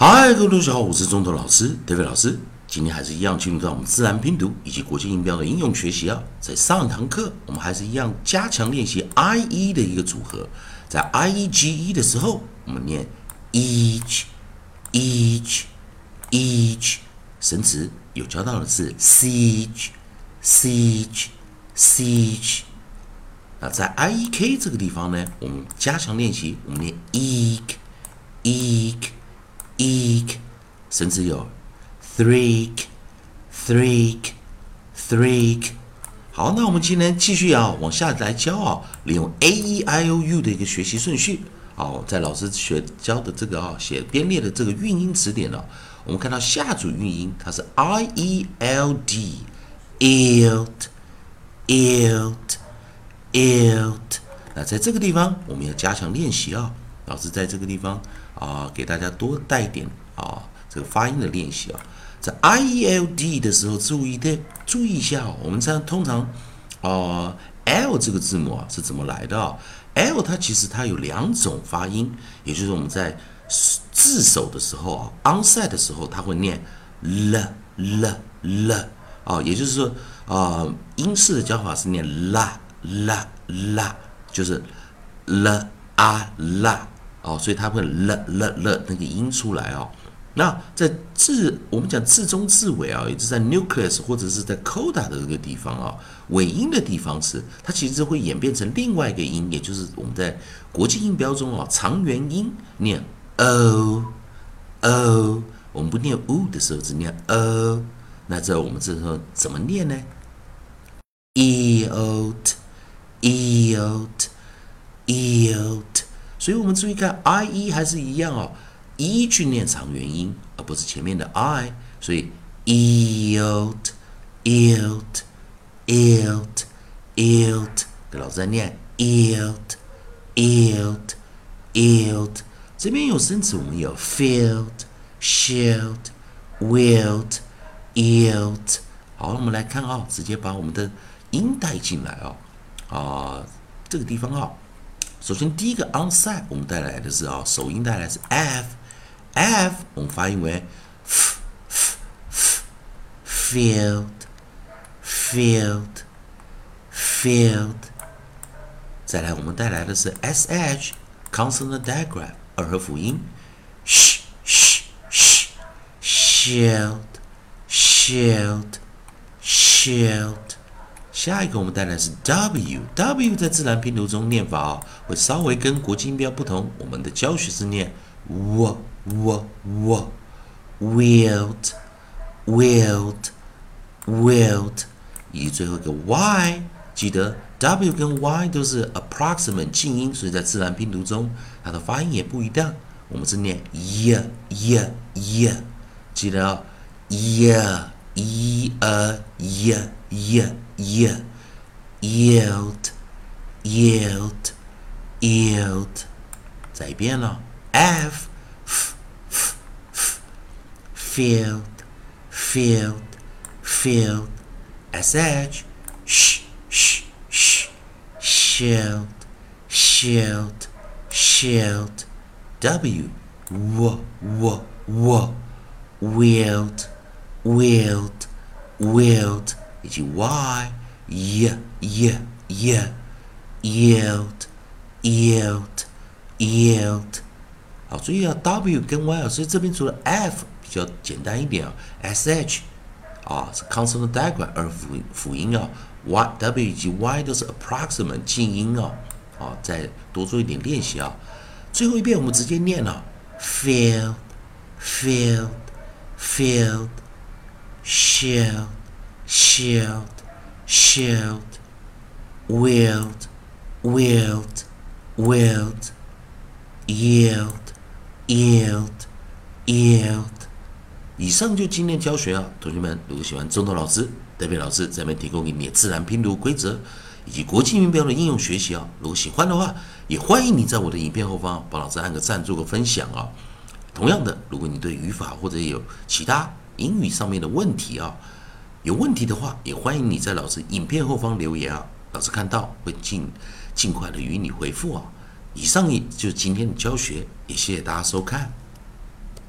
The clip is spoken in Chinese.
嗨，各位同学好，我是中头老师 David 老师。今天还是一样进入到我们自然拼读以及国际音标的应用学习啊。在上一堂课，我们还是一样加强练习 I E 的一个组合。在 I E G E 的时候，我们念 each each each，生词有教到的是 siege siege siege。那在 I E K 这个地方呢，我们加强练习，我们念 eek eek。eek，甚至有 threek，threek，threek。好，那我们今天继续啊，往下来教啊，利用 a e i o u 的一个学习顺序。好，在老师学教的这个啊，写编列的这个韵音词典呢，我们看到下组韵音它是 i e l d，ilt，ilt，ilt。那在这个地方我们要加强练习啊。老师在这个地方啊，给大家多带一点啊这个发音的练习啊。在 I E L D 的时候，注意的注意一下。我们在通常啊 L 这个字母啊是怎么来的啊？L 它其实它有两种发音，也就是我们在字首的时候啊，onside 的时候，它会念 l l l 啊，也就是说啊，英式的教法是念 la la la，就是 l a la。哦，所以它会了了了那个音出来哦。那在字，我们讲字中字尾啊，也就是在 nucleus 或者是在 coda 的这个地方啊，尾音的地方是它其实会演变成另外一个音，也就是我们在国际音标中啊，长元音念 o o，我们不念 u 的时候只念 o，那在我们这时候怎么念呢 eo eot eot。所以我们注意看，i e 还是一样哦，e 去念长元音，而不是前面的 i。所以 ilt，ilt，ilt，ilt，跟老师在念 ilt，ilt，ilt。这边有生词，我们有 filled shield wilt eelt。好，我们来看啊，直接把我们的音带进来啊，啊，这个地方啊。首先，第一个 onside 我们带来的是啊，首音带来是 f，f 我们发音为 f f f field field field。再来，我们带来的是 sh consonant digraph 二合辅音，sh，sh，sh，shield，shield，shield。下一个我们带来是 w，w 在自然拼读中念法啊，会稍微跟国际音标不同。我们的教学是念 w w w w i l t w i l t w i l t 以及最后一个 y，记得 w 跟 y 都是 approximate 静音，所以在自然拼读中它的发音也不一样。我们是念 y e a h y e a h y e a h 记得哦 y y a y y。y yield yield yield 再一遍了 f f f field field field sh sh sh sh shield shield shield w w w w wield wield wield 以及 y y y y yield yield yield 好，注意啊，w 跟 y 啊，所以这边除了 f 比较简单一点啊，sh 啊是 consonant digraph 而辅辅音啊，y w 以及 y 都是 approximate 近音啊，啊，再多做一点练习啊。最后一遍我们直接念了，field field field Shield shield, shield, wield, wield, wield, yield, yield, yield。以上就今天教学啊，同学们，如果喜欢中头老师、代表老师这边提供给你自然拼读规则以及国际音标的应用学习啊，如果喜欢的话，也欢迎你在我的影片后方帮老师按个赞、做个分享啊。同样的，如果你对语法或者有其他英语上面的问题啊，有问题的话，也欢迎你在老师影片后方留言啊，老师看到会尽尽快的与你回复啊。以上就是今天的教学，也谢谢大家收看。